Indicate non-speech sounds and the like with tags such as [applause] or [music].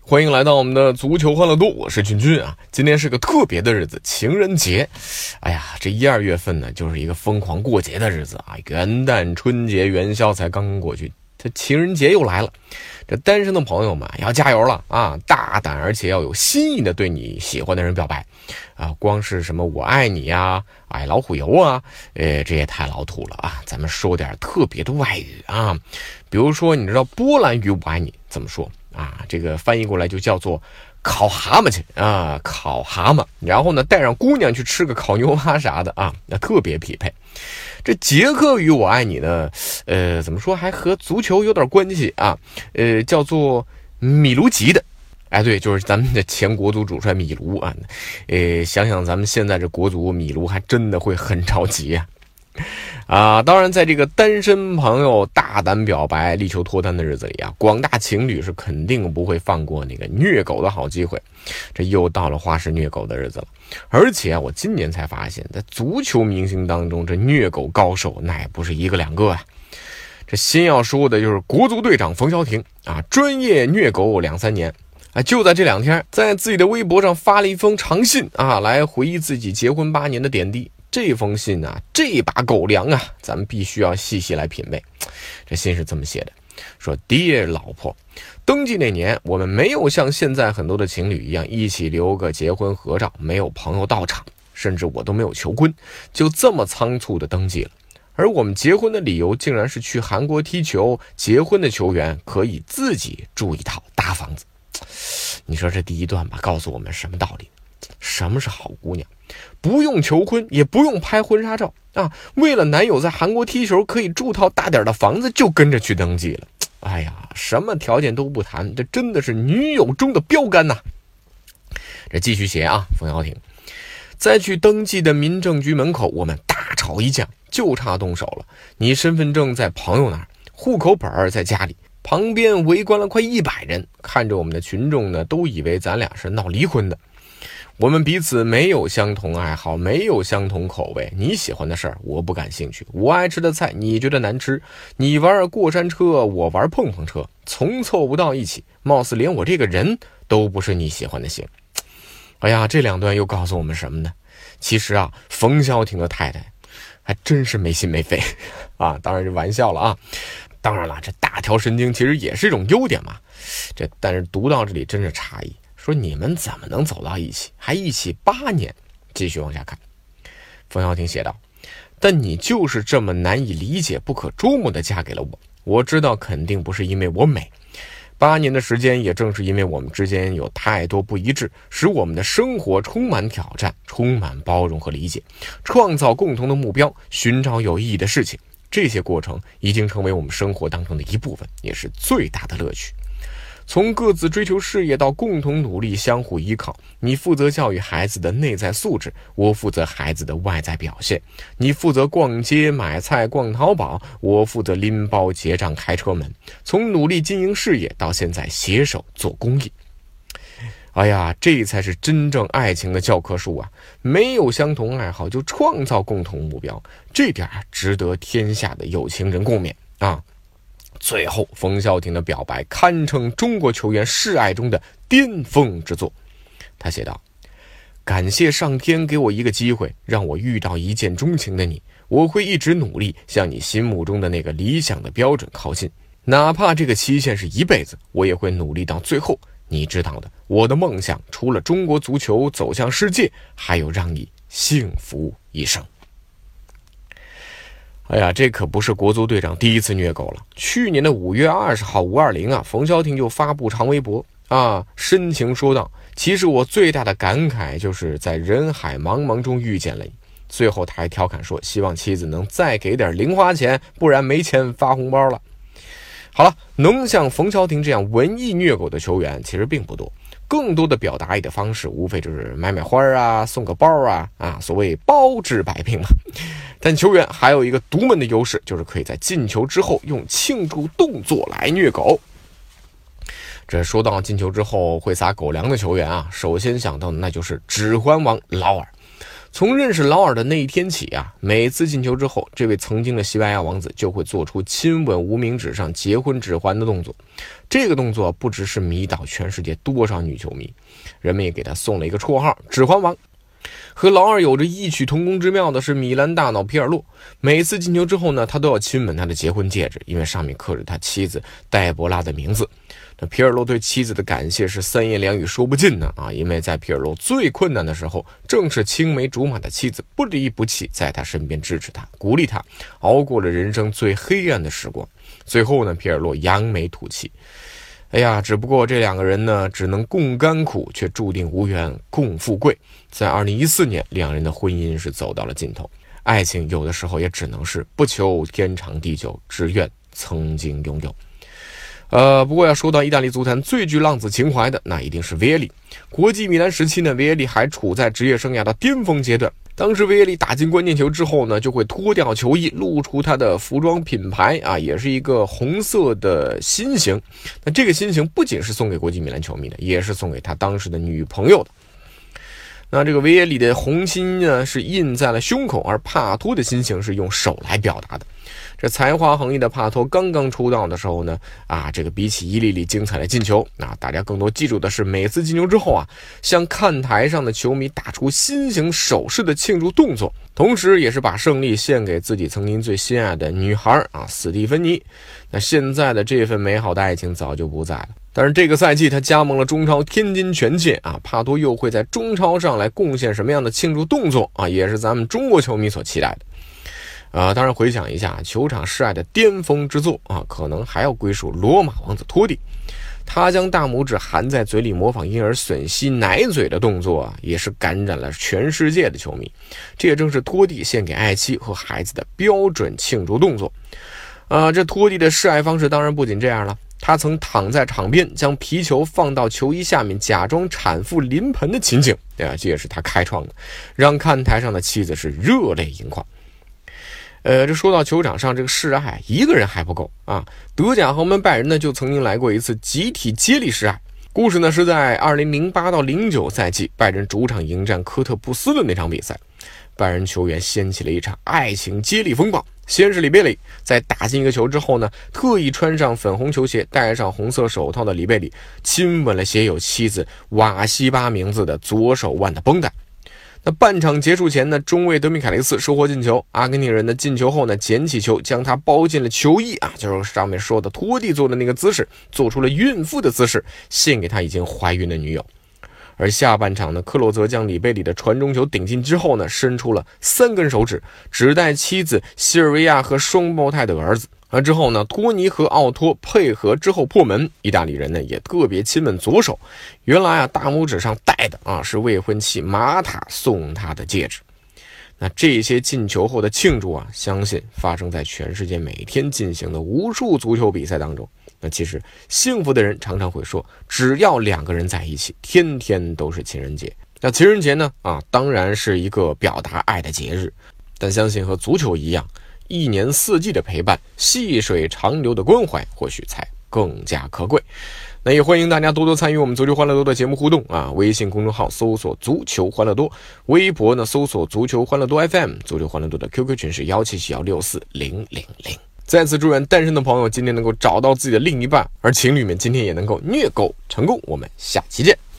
欢迎来到我们的足球欢乐多，我是君君啊。今天是个特别的日子，情人节。哎呀，这一二月份呢，就是一个疯狂过节的日子啊。元旦、春节、元宵才刚刚过去，这情人节又来了。这单身的朋友们要加油了啊！大胆而且要有新意的对你喜欢的人表白啊！光是什么我爱你呀、爱老虎油啊，呃，这也太老土了啊！咱们说点特别的外语啊，比如说，你知道波兰语我爱你怎么说？啊，这个翻译过来就叫做烤蛤蟆去啊，烤蛤蟆，然后呢带上姑娘去吃个烤牛蛙啥的啊，那特别匹配。这捷克语我爱你呢，呃，怎么说还和足球有点关系啊？呃，叫做米卢吉的，哎，对，就是咱们的前国足主帅米卢啊。呃，想想咱们现在这国足，米卢还真的会很着急呀。啊，当然，在这个单身朋友大胆表白、力求脱单的日子里啊，广大情侣是肯定不会放过那个虐狗的好机会。这又到了花式虐狗的日子了，而且我今年才发现，在足球明星当中，这虐狗高手那也不是一个两个啊。这先要说的就是国足队长冯潇霆啊，专业虐狗两三年啊，就在这两天，在自己的微博上发了一封长信啊，来回忆自己结婚八年的点滴。这封信啊，这把狗粮啊，咱们必须要细细来品味。这信是这么写的：说，Dear 老婆，登记那年我们没有像现在很多的情侣一样一起留个结婚合照，没有朋友到场，甚至我都没有求婚，就这么仓促的登记了。而我们结婚的理由竟然是去韩国踢球，结婚的球员可以自己住一套大房子。你说这第一段吧，告诉我们什么道理？什么是好姑娘？不用求婚，也不用拍婚纱照啊！为了男友在韩国踢球可以住套大点的房子，就跟着去登记了。哎呀，什么条件都不谈，这真的是女友中的标杆呐！这继续写啊，冯潇霆，在去登记的民政局门口，我们大吵一架，就差动手了。你身份证在朋友那儿，户口本在家里，旁边围观了快一百人，看着我们的群众呢，都以为咱俩是闹离婚的。我们彼此没有相同爱好，没有相同口味。你喜欢的事儿，我不感兴趣；我爱吃的菜，你觉得难吃。你玩过山车，我玩碰碰车，从凑不到一起。貌似连我这个人都不是你喜欢的型。[laughs] 哎呀，这两段又告诉我们什么呢？其实啊，冯潇霆的太太还真是没心没肺 [laughs] 啊！当然是玩笑了啊！当然了，这大条神经其实也是一种优点嘛。这但是读到这里真是诧异。说你们怎么能走到一起，还一起八年？继续往下看，冯潇霆写道：“但你就是这么难以理解、不可捉摸的嫁给了我。我知道肯定不是因为我美，八年的时间也正是因为我们之间有太多不一致，使我们的生活充满挑战，充满包容和理解，创造共同的目标，寻找有意义的事情。这些过程已经成为我们生活当中的一部分，也是最大的乐趣。”从各自追求事业到共同努力、相互依靠，你负责教育孩子的内在素质，我负责孩子的外在表现；你负责逛街买菜、逛淘宝，我负责拎包结账、开车门。从努力经营事业到现在携手做公益，哎呀，这才是真正爱情的教科书啊！没有相同爱好就创造共同目标，这点值得天下的有情人共勉啊！最后，冯潇霆的表白堪称中国球员示爱中的巅峰之作。他写道：“感谢上天给我一个机会，让我遇到一见钟情的你。我会一直努力，向你心目中的那个理想的标准靠近，哪怕这个期限是一辈子，我也会努力到最后。你知道的，我的梦想除了中国足球走向世界，还有让你幸福一生。”哎呀，这可不是国足队长第一次虐狗了。去年的五月二十号，五二零啊，冯潇霆就发布长微博啊，深情说道：“其实我最大的感慨就是在人海茫茫中遇见了你。”最后他还调侃说：“希望妻子能再给点零花钱，不然没钱发红包了。”好了，能像冯潇霆这样文艺虐狗的球员其实并不多。更多的表达爱的方式，无非就是买买花啊，送个包啊，啊，所谓包治百病嘛。[laughs] 但球员还有一个独门的优势，就是可以在进球之后用庆祝动作来虐狗。这说到进球之后会撒狗粮的球员啊，首先想到的那就是指环王劳尔。从认识劳尔的那一天起啊，每次进球之后，这位曾经的西班牙王子就会做出亲吻无名指上结婚指环的动作。这个动作不只是迷倒全世界多少女球迷，人们也给他送了一个绰号“指环王”。和劳尔有着异曲同工之妙的是，米兰大脑皮尔洛每次进球之后呢，他都要亲吻他的结婚戒指，因为上面刻着他妻子黛博拉的名字。那皮尔洛对妻子的感谢是三言两语说不尽的啊！因为在皮尔洛最困难的时候，正是青梅竹马的妻子不离不弃，在他身边支持他、鼓励他，熬过了人生最黑暗的时光。最后呢，皮尔洛扬眉吐气：“哎呀，只不过这两个人呢，只能共甘苦，却注定无缘共富贵。”在二零一四年，两人的婚姻是走到了尽头。爱情有的时候也只能是不求天长地久，只愿曾经拥有。呃，不过要说到意大利足坛最具浪子情怀的，那一定是维耶里。国际米兰时期呢，维耶里还处在职业生涯的巅峰阶段。当时维耶利打进关键球之后呢，就会脱掉球衣，露出他的服装品牌啊，也是一个红色的心形。那这个心形不仅是送给国际米兰球迷的，也是送给他当时的女朋友的。那这个维耶里的红心呢，是印在了胸口，而帕托的心形是用手来表达的。这才华横溢的帕托刚刚出道的时候呢，啊，这个比起一粒粒精彩的进球，那大家更多记住的是每次进球之后啊，向看台上的球迷打出心形手势的庆祝动作，同时也是把胜利献给自己曾经最心爱的女孩啊，斯蒂芬妮。那现在的这份美好的爱情早就不在了。但是这个赛季他加盟了中超天津权健啊，帕多又会在中超上来贡献什么样的庆祝动作啊？也是咱们中国球迷所期待的。啊，当然回想一下球场示爱的巅峰之作啊，可能还要归属罗马王子托蒂，他将大拇指含在嘴里模仿婴儿吮吸奶嘴的动作啊，也是感染了全世界的球迷。这也正是托蒂献给爱妻和孩子的标准庆祝动作。啊，这托蒂的示爱方式当然不仅这样了。他曾躺在场边，将皮球放到球衣下面，假装产妇临盆的情景，对啊，这也是他开创的，让看台上的妻子是热泪盈眶。呃，这说到球场上这个示爱，一个人还不够啊！德甲豪门拜仁呢，就曾经来过一次集体接力示爱。故事呢是在二零零八到零九赛季，拜仁主场迎战科特布斯的那场比赛。拜仁球员掀起了一场爱情接力风暴。先是里贝里在打进一个球之后呢，特意穿上粉红球鞋、戴上红色手套的里贝里，亲吻了写有妻子瓦西巴名字的左手腕的绷带。那半场结束前呢，中卫德米凯雷斯收获进球。阿根廷人的进球后呢，捡起球将它包进了球衣啊，就是上面说的拖地做的那个姿势，做出了孕妇的姿势，献给他已经怀孕的女友。而下半场呢，克洛泽将里贝里的传中球顶进之后呢，伸出了三根手指，指代妻子西尔维亚和双胞胎的儿子。而之后呢，托尼和奥托配合之后破门，意大利人呢也特别亲吻左手。原来啊，大拇指上戴的啊是未婚妻马塔送他的戒指。那这些进球后的庆祝啊，相信发生在全世界每天进行的无数足球比赛当中。那其实幸福的人常常会说，只要两个人在一起，天天都是情人节。那情人节呢？啊，当然是一个表达爱的节日，但相信和足球一样，一年四季的陪伴，细水长流的关怀，或许才更加可贵。那也欢迎大家多多参与我们足球欢乐多的节目互动啊！微信公众号搜索“足球欢乐多”，微博呢搜索“足球欢乐多 FM”，足球欢乐多的 QQ 群是幺七七幺六四零零零。再次祝愿单身的朋友今天能够找到自己的另一半，而情侣们今天也能够虐狗成功。我们下期见。